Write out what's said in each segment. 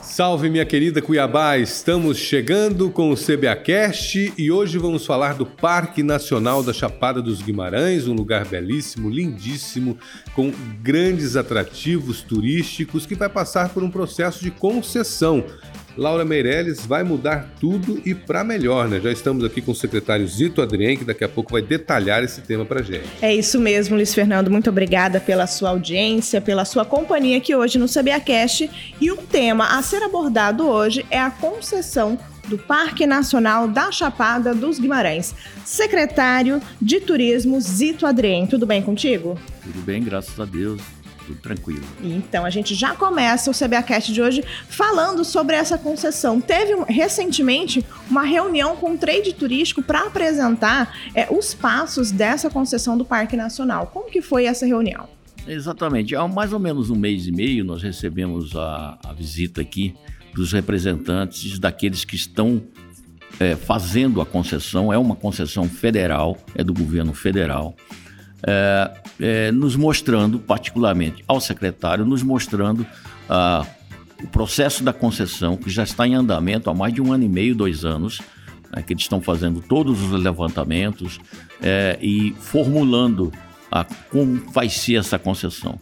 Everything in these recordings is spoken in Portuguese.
Salve minha querida Cuiabá, estamos chegando com o CBAcast e hoje vamos falar do Parque Nacional da Chapada dos Guimarães, um lugar belíssimo, lindíssimo, com grandes atrativos turísticos que vai passar por um processo de concessão Laura Meirelles vai mudar tudo e para melhor, né? Já estamos aqui com o secretário Zito Adrien, que daqui a pouco vai detalhar esse tema para gente. É isso mesmo, Luiz Fernando. Muito obrigada pela sua audiência, pela sua companhia aqui hoje no CBAcast. E o tema a ser abordado hoje é a concessão do Parque Nacional da Chapada dos Guimarães. Secretário de Turismo Zito Adrien, tudo bem contigo? Tudo bem, graças a Deus tudo tranquilo. Então, a gente já começa o CBAcast de hoje falando sobre essa concessão. Teve recentemente uma reunião com o trade turístico para apresentar é, os passos dessa concessão do Parque Nacional. Como que foi essa reunião? Exatamente. Há mais ou menos um mês e meio nós recebemos a, a visita aqui dos representantes daqueles que estão é, fazendo a concessão. É uma concessão federal, é do governo federal é, é, nos mostrando, particularmente ao secretário, nos mostrando ah, o processo da concessão, que já está em andamento há mais de um ano e meio, dois anos, né, que eles estão fazendo todos os levantamentos é, e formulando a, como vai ser essa concessão.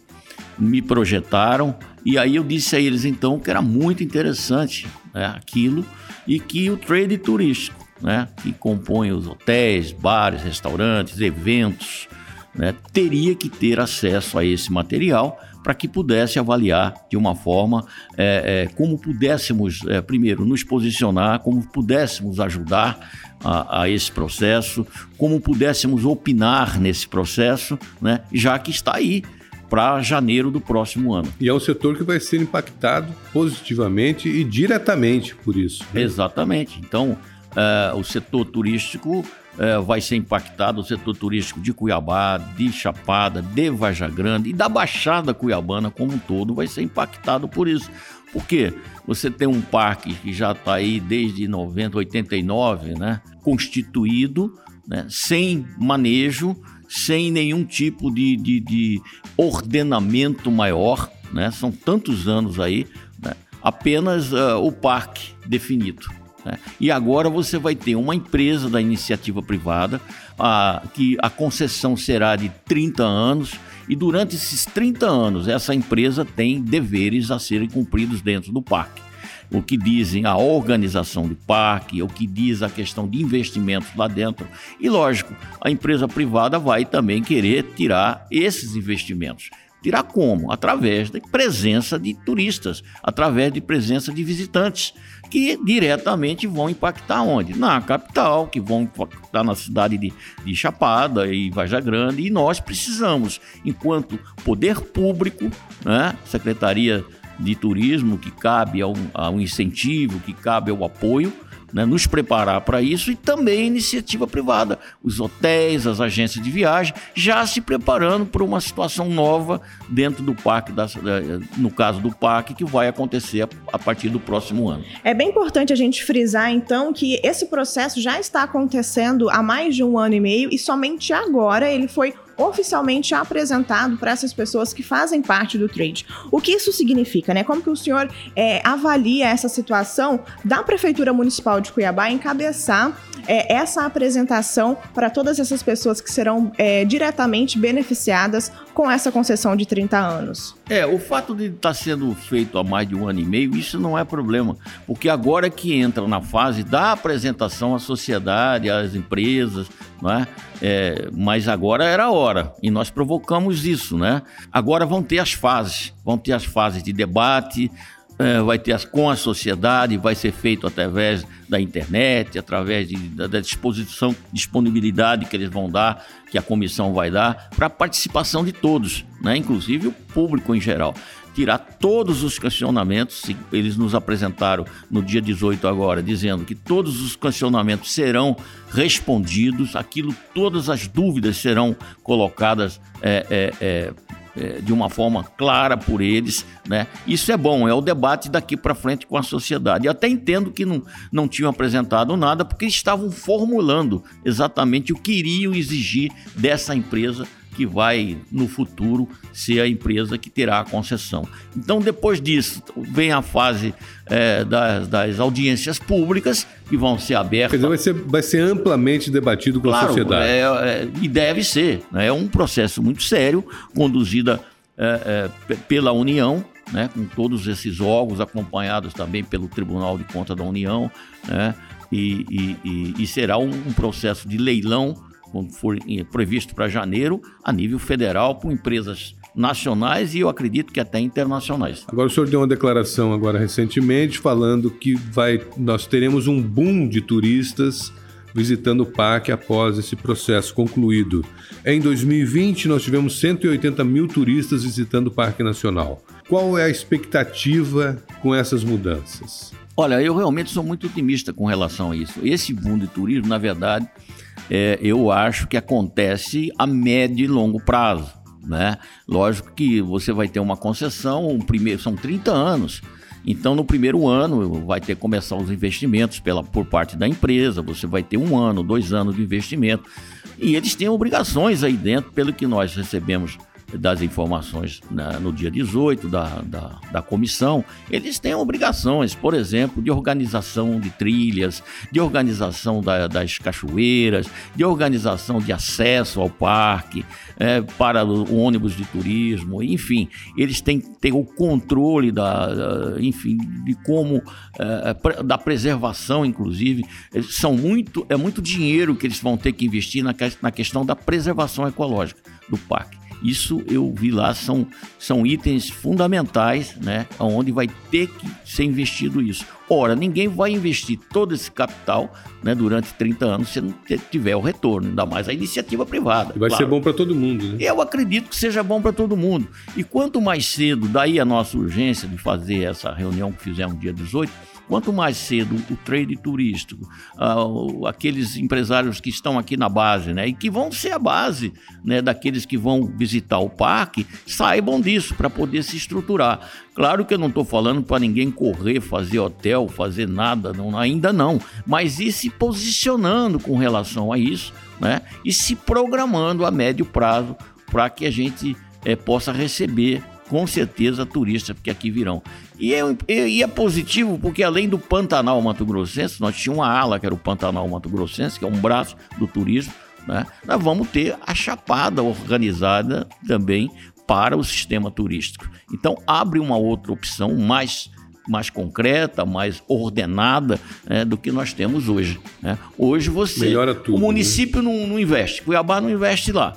Me projetaram e aí eu disse a eles então que era muito interessante né, aquilo e que o trade turístico, né, que compõe os hotéis, bares, restaurantes, eventos, né, teria que ter acesso a esse material para que pudesse avaliar de uma forma é, é, como pudéssemos, é, primeiro, nos posicionar, como pudéssemos ajudar a, a, esse processo, como pudéssemos opinar nesse processo, né, já que está aí para janeiro do próximo ano. E é um setor que vai ser impactado positivamente e diretamente por isso. Né? Exatamente. Então, é, o setor turístico é, vai ser impactado o setor turístico de Cuiabá, de Chapada, de Vaja Grande e da Baixada Cuiabana como um todo vai ser impactado por isso. Por quê? Você tem um parque que já está aí desde 90, 89, né? constituído, né? sem manejo, sem nenhum tipo de, de, de ordenamento maior, né? são tantos anos aí, né? apenas uh, o parque definido. Né? E agora você vai ter uma empresa da iniciativa privada, a, que a concessão será de 30 anos, e durante esses 30 anos essa empresa tem deveres a serem cumpridos dentro do parque. O que dizem a organização do parque, o que diz a questão de investimentos lá dentro. E lógico, a empresa privada vai também querer tirar esses investimentos. Tirar como? Através da presença de turistas, através de presença de visitantes que diretamente vão impactar onde? Na capital, que vão impactar na cidade de, de Chapada e Vaja Grande. E nós precisamos, enquanto poder público, né, Secretaria de Turismo, que cabe ao, ao incentivo, que cabe ao apoio, né, nos preparar para isso e também iniciativa privada, os hotéis, as agências de viagem, já se preparando para uma situação nova dentro do parque, da, no caso do parque, que vai acontecer a, a partir do próximo ano. É bem importante a gente frisar, então, que esse processo já está acontecendo há mais de um ano e meio e somente agora ele foi oficialmente apresentado para essas pessoas que fazem parte do trade. O que isso significa, né? Como que o senhor é, avalia essa situação da Prefeitura Municipal de Cuiabá encabeçar é, essa apresentação para todas essas pessoas que serão é, diretamente beneficiadas com essa concessão de 30 anos? É, o fato de estar tá sendo feito há mais de um ano e meio, isso não é problema, porque agora que entra na fase da apresentação à sociedade, às empresas, não é? é mas agora era a hora e nós provocamos isso, né? Agora vão ter as fases, vão ter as fases de debate, é, vai ter as, com a sociedade, vai ser feito através da internet, através de, da, da, disposição, disponibilidade que eles vão dar, que a comissão vai dar, para a participação de todos, né? inclusive o público em geral. Tirar todos os questionamentos, eles nos apresentaram no dia 18 agora, dizendo que todos os questionamentos serão respondidos, aquilo, todas as dúvidas serão colocadas é, é, é é, de uma forma clara por eles, né? Isso é bom, é o debate daqui para frente com a sociedade. Eu até entendo que não, não tinham apresentado nada porque estavam formulando exatamente o que iriam exigir dessa empresa que vai, no futuro, ser a empresa que terá a concessão. Então, depois disso, vem a fase é, das, das, audiências públicas, que vão ser abertas. Quer dizer, vai ser, vai ser amplamente debatido com claro, a sociedade. É, é, e deve ser. Né? É um processo muito sério, conduzida é, é, pela União, né, com todos esses órgãos, acompanhados também pelo Tribunal de Contas da União, né, e, e, e, e será um, um processo de leilão como for previsto para janeiro, a nível federal, por empresas nacionais e eu acredito que até internacionais. Agora o senhor deu uma declaração agora recentemente falando que vai, nós teremos um boom de turistas visitando o parque após esse processo concluído. Em 2020 nós tivemos 180 mil turistas visitando o Parque Nacional. Qual é a expectativa com essas mudanças? Olha, eu realmente sou muito otimista com relação a isso. Esse boom de turismo, na verdade, é, eu acho que acontece a médio e longo prazo. Né? Lógico que você vai ter uma concessão, um primeiro, são 30 anos. Então, no primeiro ano, vai ter que começar os investimentos pela, por parte da empresa, você vai ter um ano, dois anos de investimento. E eles têm obrigações aí dentro, pelo que nós recebemos das informações no dia 18 da, da, da, comissão, eles têm obrigações, por exemplo, de organização de trilhas, de organização da, das cachoeiras, de organização de acesso ao parque, é, para o ônibus de turismo, enfim, eles têm que ter o controle da, enfim, de como, é, da preservação, inclusive, são muito, é muito dinheiro que eles vão ter que investir na, na questão da preservação ecológica do parque. Isso eu vi lá, são, são itens fundamentais, né? Onde vai ter que ser investido isso. Ora, ninguém vai investir todo esse capital né, durante 30 anos se não tiver o retorno, ainda mais a iniciativa privada. E vai claro. ser bom para todo mundo, né? Eu acredito que seja bom para todo mundo. E quanto mais cedo, daí a nossa urgência de fazer essa reunião que fizemos dia 18, Quanto mais cedo o trade turístico, uh, aqueles empresários que estão aqui na base, né, e que vão ser a base né, daqueles que vão visitar o parque, saibam disso para poder se estruturar. Claro que eu não estou falando para ninguém correr, fazer hotel, fazer nada, não, ainda não, mas ir se posicionando com relação a isso, né, e se programando a médio prazo para que a gente é, possa receber com certeza turistas, porque aqui virão. E é, e é positivo porque além do Pantanal Mato Grossense, nós tínhamos uma ala que era o Pantanal Mato Grossense, que é um braço do turismo, né? nós vamos ter a Chapada organizada também para o sistema turístico. Então abre uma outra opção mais mais concreta, mais ordenada né, do que nós temos hoje. Né? Hoje você, Melhora tudo, o município né? não, não investe, Cuiabá não investe lá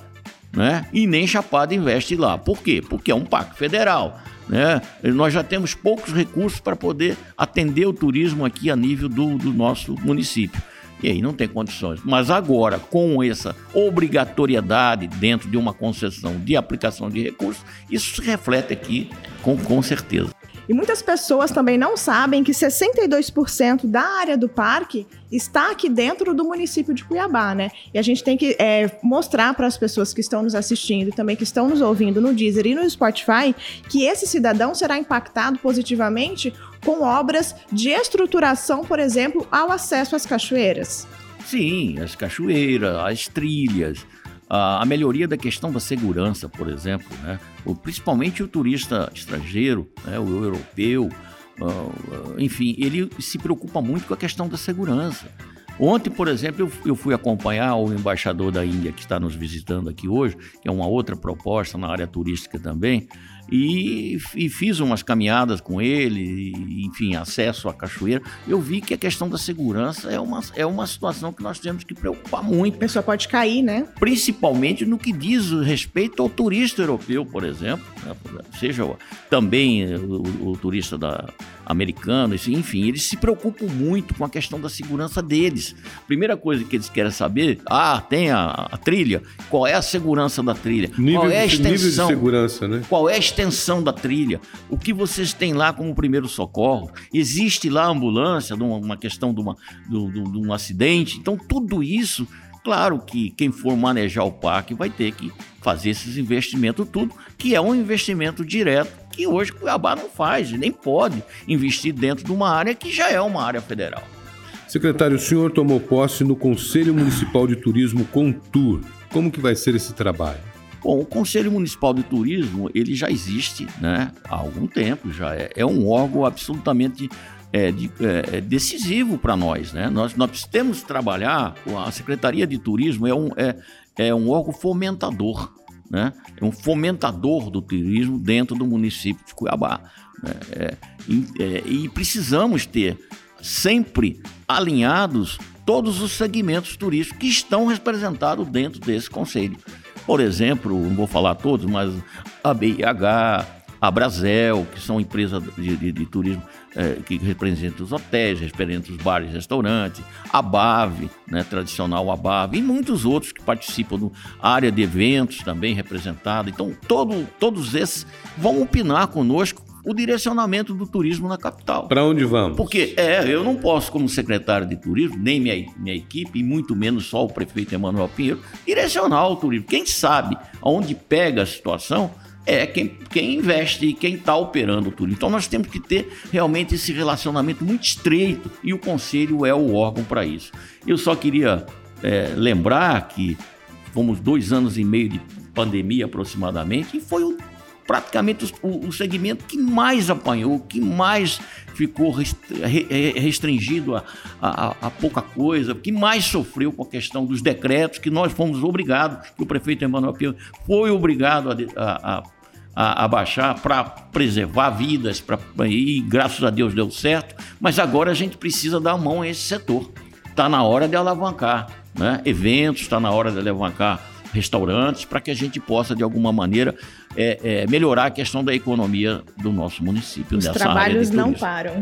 né? E nem Chapada investe lá. Por quê? Porque é um parque federal. Né? Nós já temos poucos recursos para poder atender o turismo aqui a nível do, do nosso município. E aí não tem condições. Mas agora, com essa obrigatoriedade dentro de uma concessão de aplicação de recursos, isso se reflete aqui com, com certeza. E muitas pessoas também não sabem que 62% da área do parque está aqui dentro do município de Cuiabá, né? E a gente tem que é, mostrar para as pessoas que estão nos assistindo, também que estão nos ouvindo no Deezer e no Spotify, que esse cidadão será impactado positivamente com obras de estruturação, por exemplo, ao acesso às cachoeiras. Sim, as cachoeiras, as trilhas, a melhoria da questão da segurança, por exemplo, né? o, principalmente o turista estrangeiro, né? o europeu, uh, enfim, ele se preocupa muito com a questão da segurança. Ontem, por exemplo, eu fui acompanhar o embaixador da Índia que está nos visitando aqui hoje, que é uma outra proposta na área turística também, e, e, fiz umas caminhadas com ele, e, enfim, acesso à cachoeira. Eu vi que a questão da segurança é uma, é uma situação que nós temos que preocupar muito. A pessoa pode cair, né? Principalmente no que diz respeito ao turista europeu, por exemplo, né? seja também o, o turista da, americano, enfim, eles se preocupam muito com a questão da segurança deles. Primeira coisa que eles querem saber, ah, tem a, a trilha, qual é a segurança da trilha? Nível, qual é a extensão? De segurança, né? Qual é a extensão da trilha? O que vocês têm lá como primeiro socorro? Existe lá ambulância, uma questão de, uma, de, de um acidente? Então, tudo isso Claro que quem for manejar o parque vai ter que fazer esses investimentos tudo, que é um investimento direto que hoje Cuiabá não faz, nem pode investir dentro de uma área que já é uma área federal. Secretário, o senhor tomou posse no Conselho Municipal de Turismo Contur. Como que vai ser esse trabalho? Bom, o Conselho Municipal de Turismo ele já existe né, há algum tempo, já é, é um órgão absolutamente é, de, é, é decisivo para nós. Né? Nós, nós temos que trabalhar, a Secretaria de Turismo é um, é, é um órgão fomentador, né? é um fomentador do turismo dentro do município de Cuiabá. Né? É, é, e precisamos ter sempre alinhados todos os segmentos turísticos que estão representados dentro desse conselho. Por exemplo, não vou falar todos, mas a BIH, a Brasel, que são empresas de, de, de turismo é, que representam os hotéis, representam os bares e restaurantes, a BAV, né, tradicional a BAV, e muitos outros que participam da área de eventos também representada. Então, todo, todos esses vão opinar conosco o direcionamento do turismo na capital. Para onde vamos? Porque é, eu não posso, como secretário de turismo, nem minha, minha equipe, e muito menos só o prefeito Emanuel Pinheiro, direcionar o turismo. Quem sabe aonde pega a situação é quem, quem investe e quem está operando o turismo. Então nós temos que ter realmente esse relacionamento muito estreito e o conselho é o órgão para isso. Eu só queria é, lembrar que fomos dois anos e meio de pandemia aproximadamente e foi o praticamente o, o segmento que mais apanhou, que mais ficou restringido a, a, a, pouca coisa, que mais sofreu com a questão dos decretos, que nós fomos obrigados, que o prefeito Emanuel Pinho foi obrigado a, a, a baixar para preservar vidas, pra, e graças a Deus deu certo, mas agora a gente precisa dar a mão a esse setor. Está na hora de alavancar né? eventos, está na hora de alavancar restaurantes, para que a gente possa, de alguma maneira, é, é, melhorar a questão da economia do nosso município. Os trabalhos não param.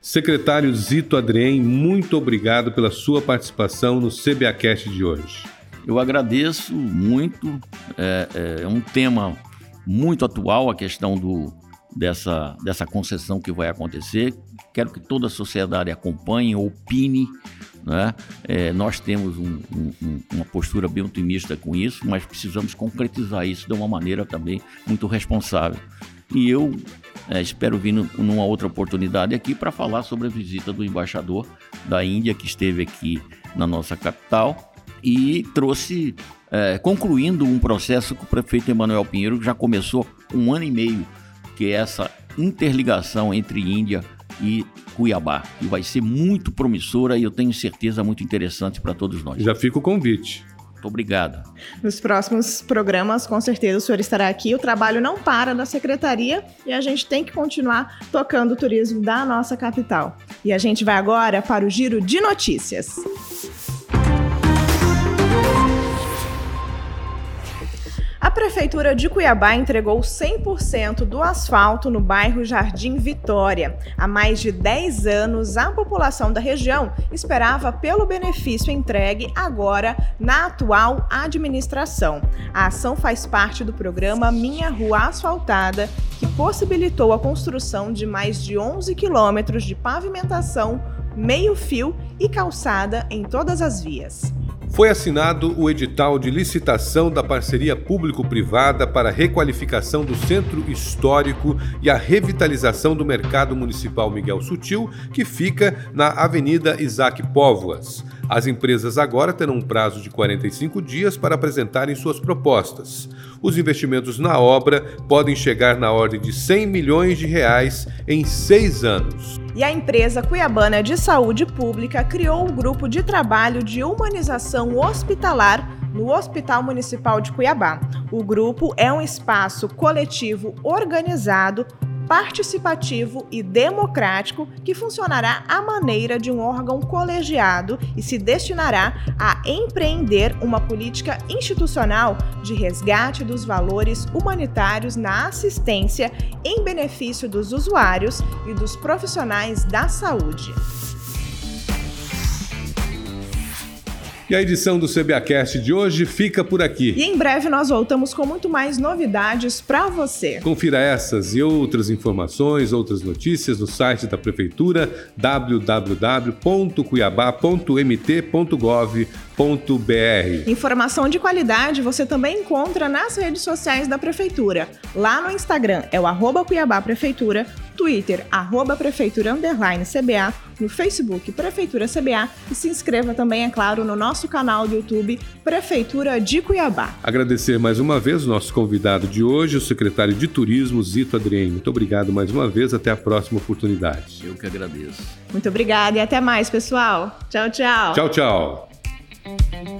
Secretário Zito Adrien, muito obrigado pela sua participação no CBAcast de hoje. Eu agradeço muito. É, é, é um tema muito atual a questão do, dessa, dessa concessão que vai acontecer. Quero que toda a sociedade acompanhe, opine. Né? É, nós temos um, um, uma postura bem otimista com isso, mas precisamos concretizar isso de uma maneira também muito responsável. E eu é, espero vir numa outra oportunidade aqui para falar sobre a visita do embaixador da Índia que esteve aqui na nossa capital e trouxe, é, concluindo um processo que o prefeito Emanuel Pinheiro já começou um ano e meio, que é essa interligação entre Índia e Cuiabá, que vai ser muito promissora e eu tenho certeza muito interessante para todos nós. Já fica o convite. Muito obrigado. Nos próximos programas, com certeza, o senhor estará aqui. O trabalho não para da secretaria e a gente tem que continuar tocando o turismo da nossa capital. E a gente vai agora para o giro de notícias. Prefeitura de Cuiabá entregou 100% do asfalto no bairro Jardim Vitória. Há mais de 10 anos, a população da região esperava pelo benefício entregue agora na atual administração. A ação faz parte do programa Minha Rua Asfaltada, que possibilitou a construção de mais de 11 quilômetros de pavimentação, meio-fio e calçada em todas as vias foi assinado o edital de licitação da parceria público-privada para a requalificação do centro histórico e a revitalização do mercado municipal Miguel Sutil, que fica na Avenida Isaac Póvoas. As empresas agora terão um prazo de 45 dias para apresentarem suas propostas. Os investimentos na obra podem chegar na ordem de 100 milhões de reais em seis anos. E a empresa cuiabana de saúde pública criou um grupo de trabalho de humanização hospitalar no Hospital Municipal de Cuiabá. O grupo é um espaço coletivo organizado participativo e democrático que funcionará à maneira de um órgão colegiado e se destinará a empreender uma política institucional de resgate dos valores humanitários na assistência em benefício dos usuários e dos profissionais da saúde. E a edição do CBAcast de hoje fica por aqui. E em breve nós voltamos com muito mais novidades para você. Confira essas e outras informações, outras notícias no site da Prefeitura www.cuiabá.mt.gov.br Informação de qualidade você também encontra nas redes sociais da Prefeitura. Lá no Instagram é o arroba Cuiabá Prefeitura, Twitter, arroba Prefeitura Underline CBA, no Facebook Prefeitura CBA e se inscreva também, é claro, no nosso canal do YouTube Prefeitura de Cuiabá. Agradecer mais uma vez o nosso convidado de hoje, o secretário de Turismo, Zito Adrien. Muito obrigado mais uma vez, até a próxima oportunidade. Eu que agradeço. Muito obrigada e até mais, pessoal. Tchau, tchau. Tchau, tchau. Thank you.